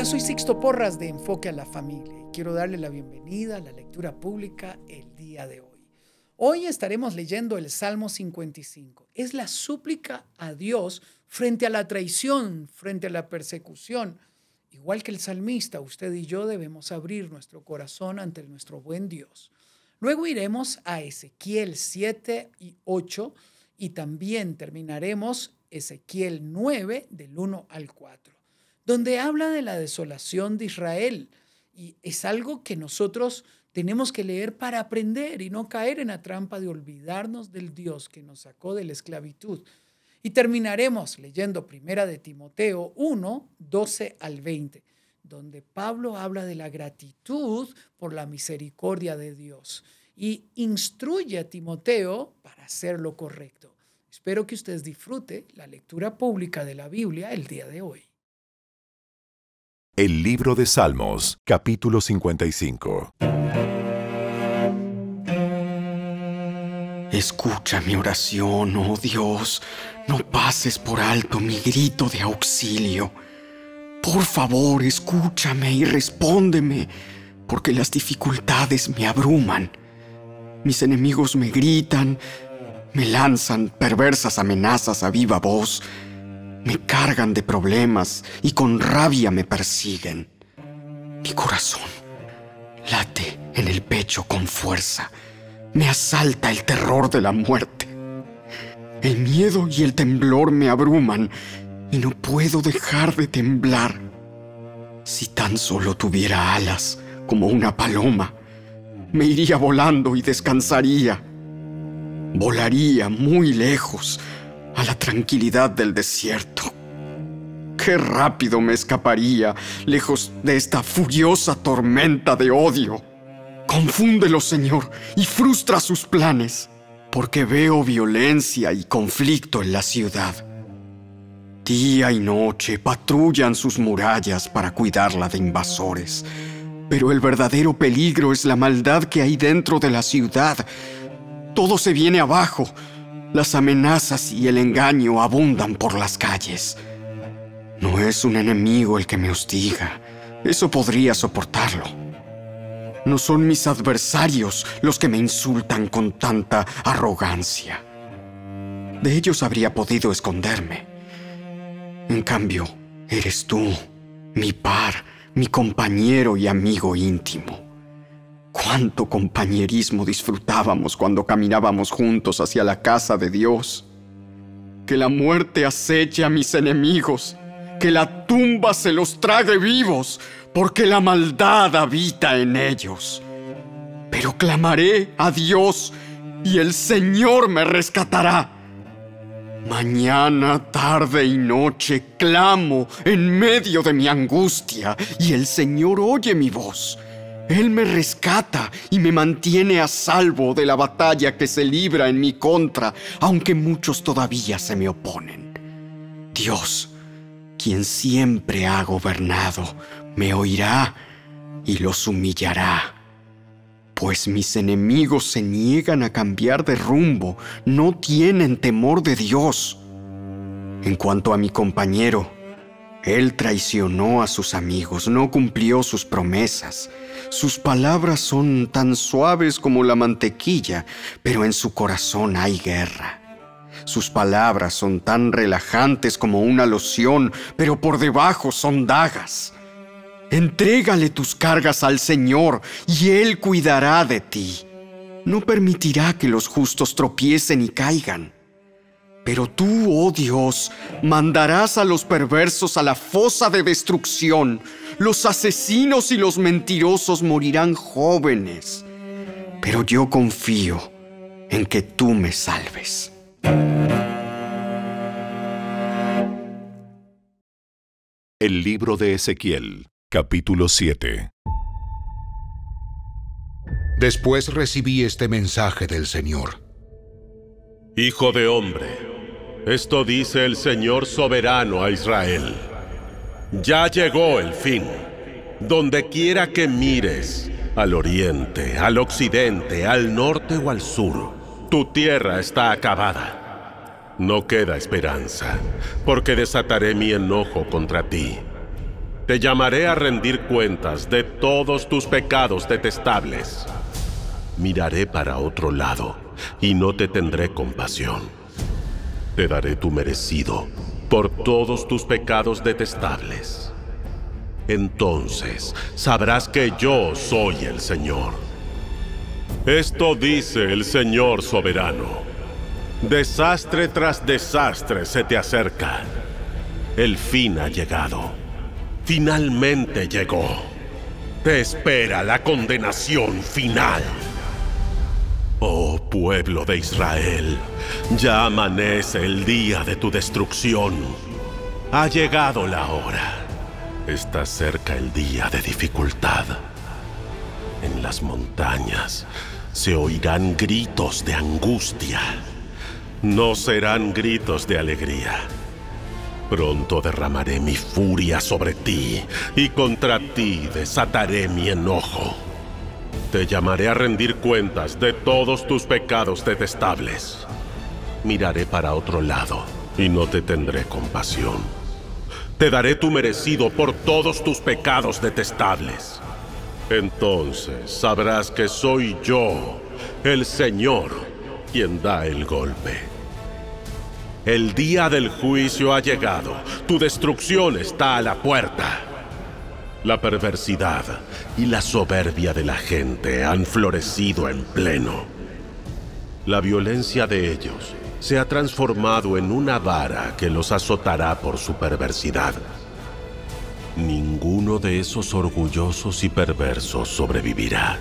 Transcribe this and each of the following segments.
Hola, soy Sixto Porras de Enfoque a la Familia y quiero darle la bienvenida a la lectura pública el día de hoy. Hoy estaremos leyendo el Salmo 55. Es la súplica a Dios frente a la traición, frente a la persecución. Igual que el salmista, usted y yo debemos abrir nuestro corazón ante nuestro buen Dios. Luego iremos a Ezequiel 7 y 8 y también terminaremos Ezequiel 9 del 1 al 4, donde habla de la desolación de Israel. Y es algo que nosotros tenemos que leer para aprender y no caer en la trampa de olvidarnos del Dios que nos sacó de la esclavitud. Y terminaremos leyendo primera de Timoteo 1, 12 al 20, donde Pablo habla de la gratitud por la misericordia de Dios y instruye a Timoteo para hacer lo correcto. Espero que ustedes disfrute la lectura pública de la Biblia el día de hoy. El libro de Salmos, capítulo 55. Escucha mi oración, oh Dios. No pases por alto mi grito de auxilio. Por favor, escúchame y respóndeme, porque las dificultades me abruman. Mis enemigos me gritan, me lanzan perversas amenazas a viva voz, me cargan de problemas y con rabia me persiguen. Mi corazón late en el pecho con fuerza. Me asalta el terror de la muerte. El miedo y el temblor me abruman y no puedo dejar de temblar. Si tan solo tuviera alas como una paloma, me iría volando y descansaría. Volaría muy lejos a la tranquilidad del desierto. Qué rápido me escaparía lejos de esta furiosa tormenta de odio. Confúndelo, Señor, y frustra sus planes, porque veo violencia y conflicto en la ciudad. Día y noche patrullan sus murallas para cuidarla de invasores. Pero el verdadero peligro es la maldad que hay dentro de la ciudad. Todo se viene abajo. Las amenazas y el engaño abundan por las calles. No es un enemigo el que me hostiga. Eso podría soportarlo. No son mis adversarios los que me insultan con tanta arrogancia. De ellos habría podido esconderme. En cambio, eres tú, mi par, mi compañero y amigo íntimo. Cuánto compañerismo disfrutábamos cuando caminábamos juntos hacia la casa de Dios. Que la muerte aceche a mis enemigos, que la tumba se los trague vivos, porque la maldad habita en ellos. Pero clamaré a Dios y el Señor me rescatará. Mañana, tarde y noche clamo en medio de mi angustia y el Señor oye mi voz. Él me rescata y me mantiene a salvo de la batalla que se libra en mi contra, aunque muchos todavía se me oponen. Dios, quien siempre ha gobernado, me oirá y los humillará pues mis enemigos se niegan a cambiar de rumbo, no tienen temor de Dios. En cuanto a mi compañero, él traicionó a sus amigos, no cumplió sus promesas. Sus palabras son tan suaves como la mantequilla, pero en su corazón hay guerra. Sus palabras son tan relajantes como una loción, pero por debajo son dagas. Entrégale tus cargas al Señor y Él cuidará de ti. No permitirá que los justos tropiecen y caigan. Pero tú, oh Dios, mandarás a los perversos a la fosa de destrucción. Los asesinos y los mentirosos morirán jóvenes. Pero yo confío en que tú me salves. El libro de Ezequiel Capítulo 7 Después recibí este mensaje del Señor. Hijo de hombre, esto dice el Señor soberano a Israel. Ya llegó el fin. Donde quiera que mires, al oriente, al occidente, al norte o al sur, tu tierra está acabada. No queda esperanza, porque desataré mi enojo contra ti te llamaré a rendir cuentas de todos tus pecados detestables. Miraré para otro lado y no te tendré compasión. Te daré tu merecido por todos tus pecados detestables. Entonces sabrás que yo soy el Señor. Esto dice el Señor soberano. Desastre tras desastre se te acerca. El fin ha llegado finalmente llegó. Te espera la condenación final. Pueblo de Israel, ya amanece el día de tu destrucción. Ha llegado la hora. Está cerca el día de dificultad. En las montañas se oirán gritos de angustia. No serán gritos de alegría Pronto derramaré mi furia sobre ti y contra ti desataré mi enojo. Te llamaré a rendir cuentas de todos tus pecados detestables. Miraré para otro lado y no te tendré compasión. Te daré tu merecido por todos tus pecados detestables. Entonces sabrás que soy yo, el Señor, quien da el golpe. El día del juicio ha llegado. Tu destrucción está a la puerta. La perversidad y la soberbia de la gente han florecido en pleno. La violencia de ellos se ha transformado en una vara que los azotará por su perversidad. Ninguno de esos orgullosos y perversos sobrevivirá.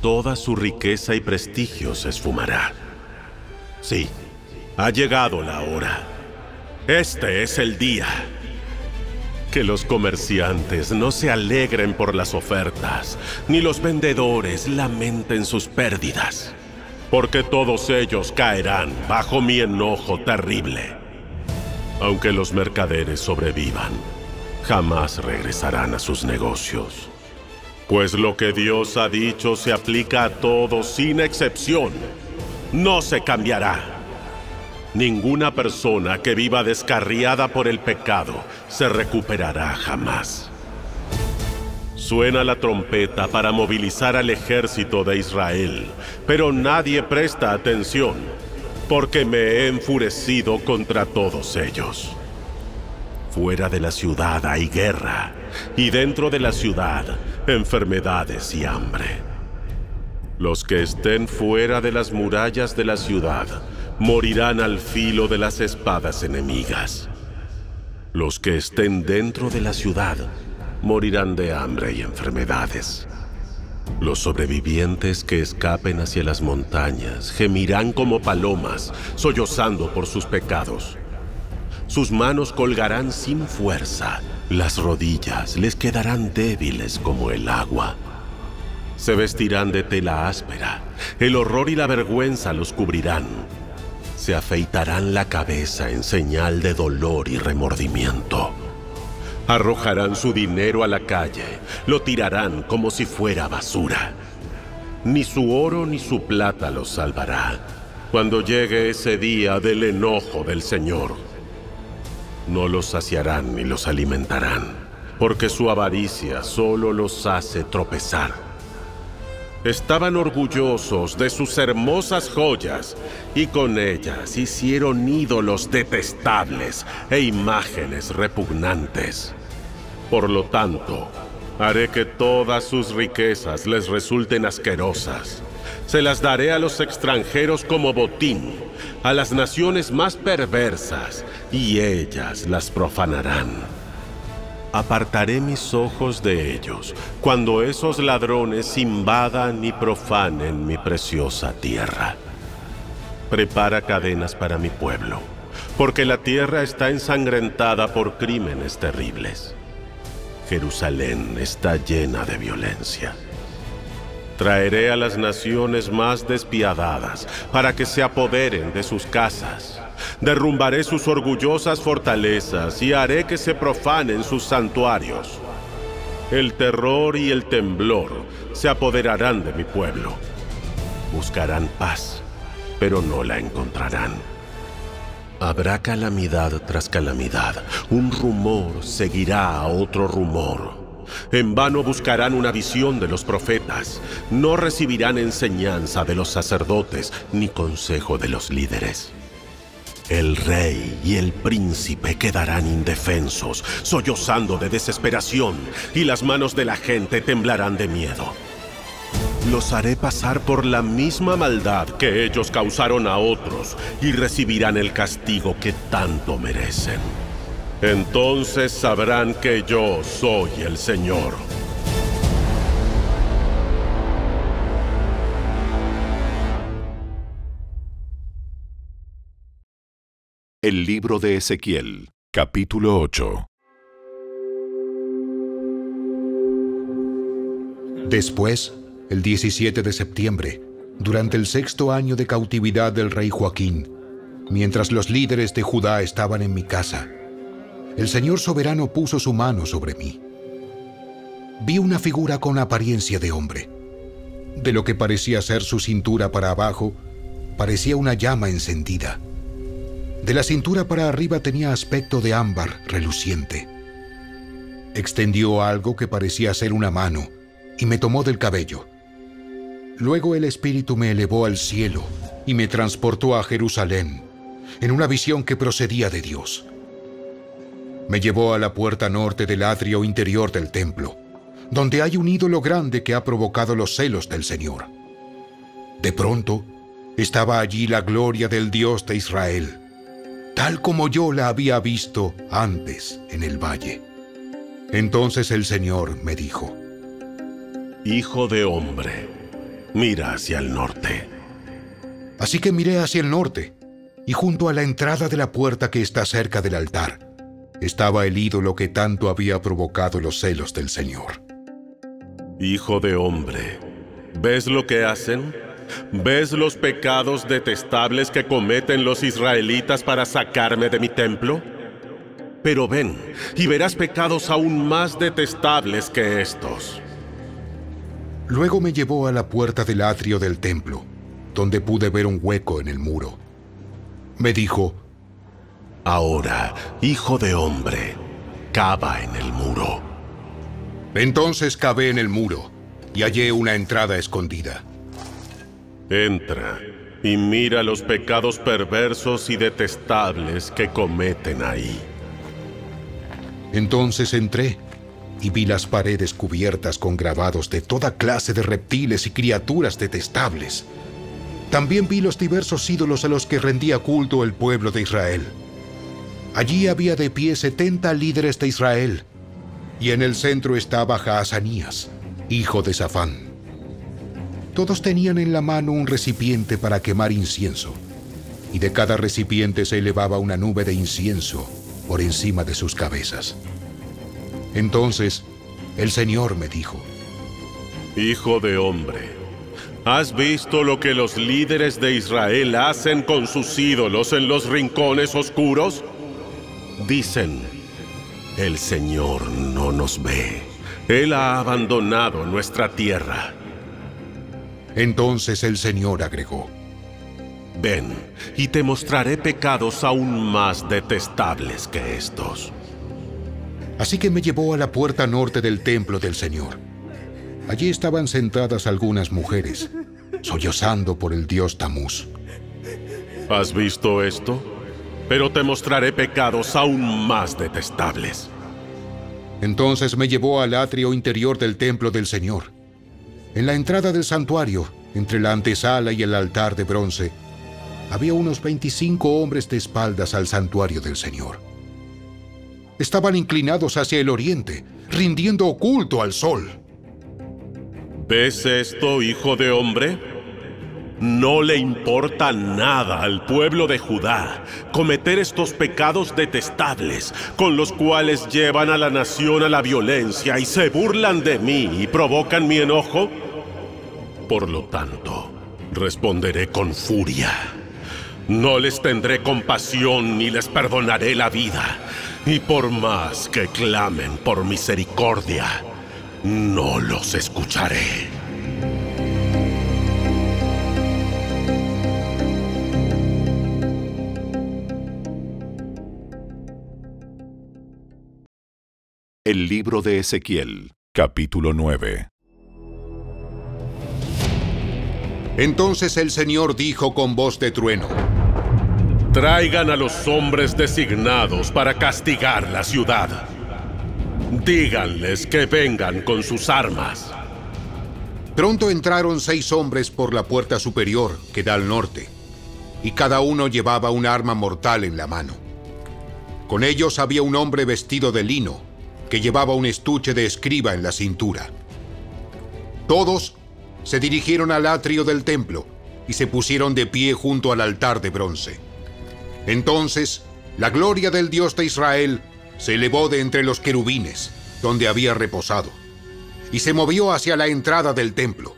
Toda su riqueza y prestigio se esfumará. Sí, ha llegado la hora. Este es el día. Que los comerciantes no se alegren por las ofertas, ni los vendedores lamenten sus pérdidas, porque todos ellos caerán bajo mi enojo terrible. Aunque los mercaderes sobrevivan, jamás regresarán a sus negocios. Pues lo que Dios ha dicho se aplica a todos sin excepción. No se cambiará. Ninguna persona que viva descarriada por el pecado se recuperará jamás. Suena la trompeta para movilizar al ejército de Israel, pero nadie presta atención, porque me he enfurecido contra todos ellos. Fuera de la ciudad hay guerra, y dentro de la ciudad enfermedades y hambre. Los que estén fuera de las murallas de la ciudad morirán al filo de las espadas enemigas. Los que estén dentro de la ciudad morirán de hambre y enfermedades. Los sobrevivientes que escapen hacia las montañas gemirán como palomas, sollozando por sus pecados. Sus manos colgarán sin fuerza, las rodillas les quedarán débiles como el agua. Se vestirán de tela áspera, el horror y la vergüenza los cubrirán se afeitarán la cabeza en señal de dolor y remordimiento. Arrojarán su dinero a la calle, lo tirarán como si fuera basura. Ni su oro ni su plata los salvará cuando llegue ese día del enojo del Señor. No los saciarán ni los alimentarán, porque su avaricia solo los hace tropezar estaban orgullosos de sus hermosas joyas y con ellas hicieron ídolos detestables e imágenes repugnantes. Por lo tanto, haré que todas sus riquezas les resulten asquerosas. Se las daré a los extranjeros como botín, a las naciones más perversas, y ellas las profanarán apartaré mis ojos de ellos cuando esos ladrones invadan y profanen mi preciosa tierra. Prepara cadenas para mi pueblo, porque la tierra está ensangrentada por crímenes terribles. Jerusalén está llena de violencia. Traeré a las naciones más despiadadas para que se apoderen de sus casas derrumbaré sus orgullosas fortalezas y haré que se profanen sus santuarios. El terror y el temblor se apoderarán de mi pueblo. Buscarán paz, pero no la encontrarán. Habrá calamidad tras calamidad. Un rumor seguirá a otro rumor. En vano buscarán una visión de los profetas. No recibirán enseñanza de los sacerdotes ni consejo de los líderes. El rey y el príncipe quedarán indefensos, sollozando de desesperación, y las manos de la gente temblarán de miedo. Los haré pasar por la misma maldad que ellos causaron a otros y recibirán el castigo que tanto merecen. Entonces sabrán que yo soy el Señor. El libro de Ezequiel, capítulo 8. Después, el 17 de septiembre, durante el sexto año de cautividad del rey Joaquín, mientras los líderes de Judá estaban en mi casa, el Señor soberano puso su mano sobre mí. Vi una figura con apariencia de hombre. De lo que parecía ser su cintura para abajo, parecía una llama encendida. De la cintura para arriba tenía aspecto de ámbar reluciente. Extendió algo que parecía ser una mano y me tomó del cabello. Luego el Espíritu me elevó al cielo y me transportó a Jerusalén, en una visión que procedía de Dios. Me llevó a la puerta norte del atrio interior del templo, donde hay un ídolo grande que ha provocado los celos del Señor. De pronto, estaba allí la gloria del Dios de Israel tal como yo la había visto antes en el valle. Entonces el Señor me dijo, Hijo de hombre, mira hacia el norte. Así que miré hacia el norte, y junto a la entrada de la puerta que está cerca del altar, estaba el ídolo que tanto había provocado los celos del Señor. Hijo de hombre, ¿ves lo que hacen? ¿Ves los pecados detestables que cometen los israelitas para sacarme de mi templo? Pero ven, y verás pecados aún más detestables que estos. Luego me llevó a la puerta del atrio del templo, donde pude ver un hueco en el muro. Me dijo, Ahora, hijo de hombre, cava en el muro. Entonces cavé en el muro y hallé una entrada escondida. Entra y mira los pecados perversos y detestables que cometen ahí. Entonces entré y vi las paredes cubiertas con grabados de toda clase de reptiles y criaturas detestables. También vi los diversos ídolos a los que rendía culto el pueblo de Israel. Allí había de pie setenta líderes de Israel, y en el centro estaba Jaazanías, hijo de Safán. Todos tenían en la mano un recipiente para quemar incienso, y de cada recipiente se elevaba una nube de incienso por encima de sus cabezas. Entonces el Señor me dijo, Hijo de hombre, ¿has visto lo que los líderes de Israel hacen con sus ídolos en los rincones oscuros? Dicen, el Señor no nos ve. Él ha abandonado nuestra tierra. Entonces el Señor agregó, Ven, y te mostraré pecados aún más detestables que estos. Así que me llevó a la puerta norte del templo del Señor. Allí estaban sentadas algunas mujeres, sollozando por el dios Tamuz. ¿Has visto esto? Pero te mostraré pecados aún más detestables. Entonces me llevó al atrio interior del templo del Señor. En la entrada del santuario, entre la antesala y el altar de bronce, había unos 25 hombres de espaldas al santuario del Señor. Estaban inclinados hacia el oriente, rindiendo oculto al sol. ¿Ves esto, hijo de hombre? No le importa nada al pueblo de Judá cometer estos pecados detestables con los cuales llevan a la nación a la violencia y se burlan de mí y provocan mi enojo. Por lo tanto, responderé con furia. No les tendré compasión ni les perdonaré la vida. Y por más que clamen por misericordia, no los escucharé. El libro de Ezequiel, capítulo 9. Entonces el Señor dijo con voz de trueno, Traigan a los hombres designados para castigar la ciudad. Díganles que vengan con sus armas. Pronto entraron seis hombres por la puerta superior que da al norte, y cada uno llevaba un arma mortal en la mano. Con ellos había un hombre vestido de lino, que llevaba un estuche de escriba en la cintura. Todos se dirigieron al atrio del templo y se pusieron de pie junto al altar de bronce. Entonces, la gloria del Dios de Israel se elevó de entre los querubines, donde había reposado, y se movió hacia la entrada del templo.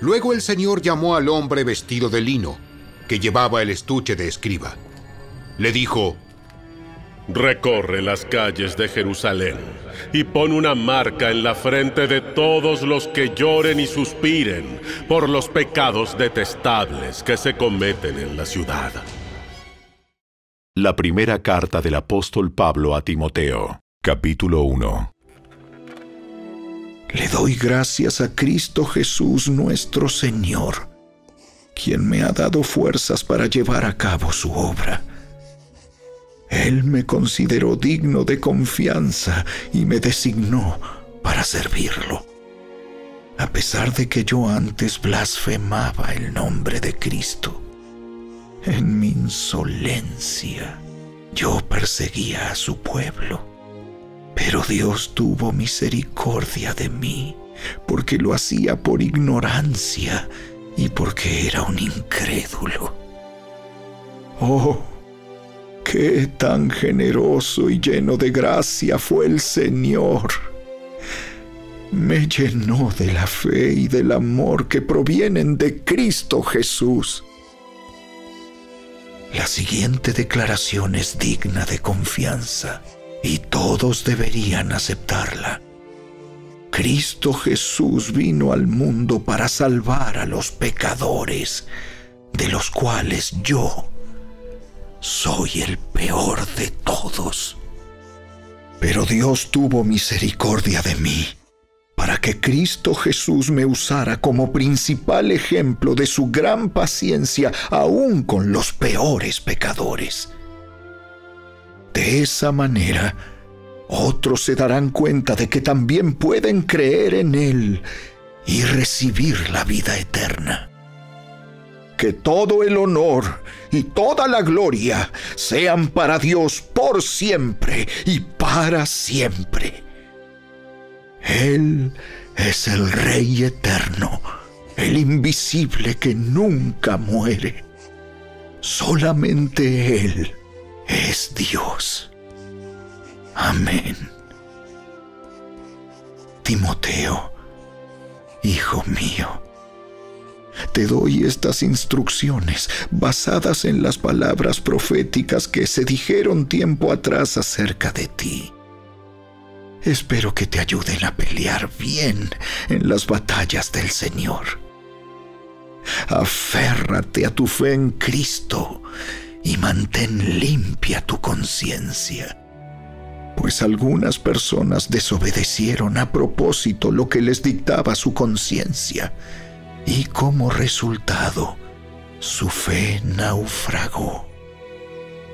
Luego el Señor llamó al hombre vestido de lino, que llevaba el estuche de escriba. Le dijo, Recorre las calles de Jerusalén y pon una marca en la frente de todos los que lloren y suspiren por los pecados detestables que se cometen en la ciudad. La primera carta del apóstol Pablo a Timoteo, capítulo 1. Le doy gracias a Cristo Jesús nuestro Señor, quien me ha dado fuerzas para llevar a cabo su obra él me consideró digno de confianza y me designó para servirlo. A pesar de que yo antes blasfemaba el nombre de Cristo, en mi insolencia yo perseguía a su pueblo. Pero Dios tuvo misericordia de mí, porque lo hacía por ignorancia y porque era un incrédulo. Oh, Qué tan generoso y lleno de gracia fue el Señor. Me llenó de la fe y del amor que provienen de Cristo Jesús. La siguiente declaración es digna de confianza y todos deberían aceptarla. Cristo Jesús vino al mundo para salvar a los pecadores, de los cuales yo soy el peor de todos. Pero Dios tuvo misericordia de mí para que Cristo Jesús me usara como principal ejemplo de su gran paciencia aún con los peores pecadores. De esa manera, otros se darán cuenta de que también pueden creer en Él y recibir la vida eterna que todo el honor y toda la gloria sean para Dios por siempre y para siempre. Él es el Rey eterno, el invisible que nunca muere. Solamente Él es Dios. Amén. Timoteo, hijo mío, te doy estas instrucciones basadas en las palabras proféticas que se dijeron tiempo atrás acerca de ti. Espero que te ayuden a pelear bien en las batallas del Señor. Aférrate a tu fe en Cristo y mantén limpia tu conciencia pues algunas personas desobedecieron a propósito lo que les dictaba su conciencia y como resultado su fe naufragó.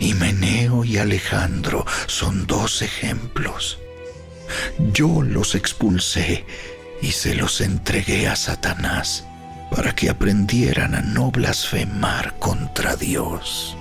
Himeneo y Alejandro son dos ejemplos. Yo los expulsé y se los entregué a Satanás para que aprendieran a no blasfemar contra Dios.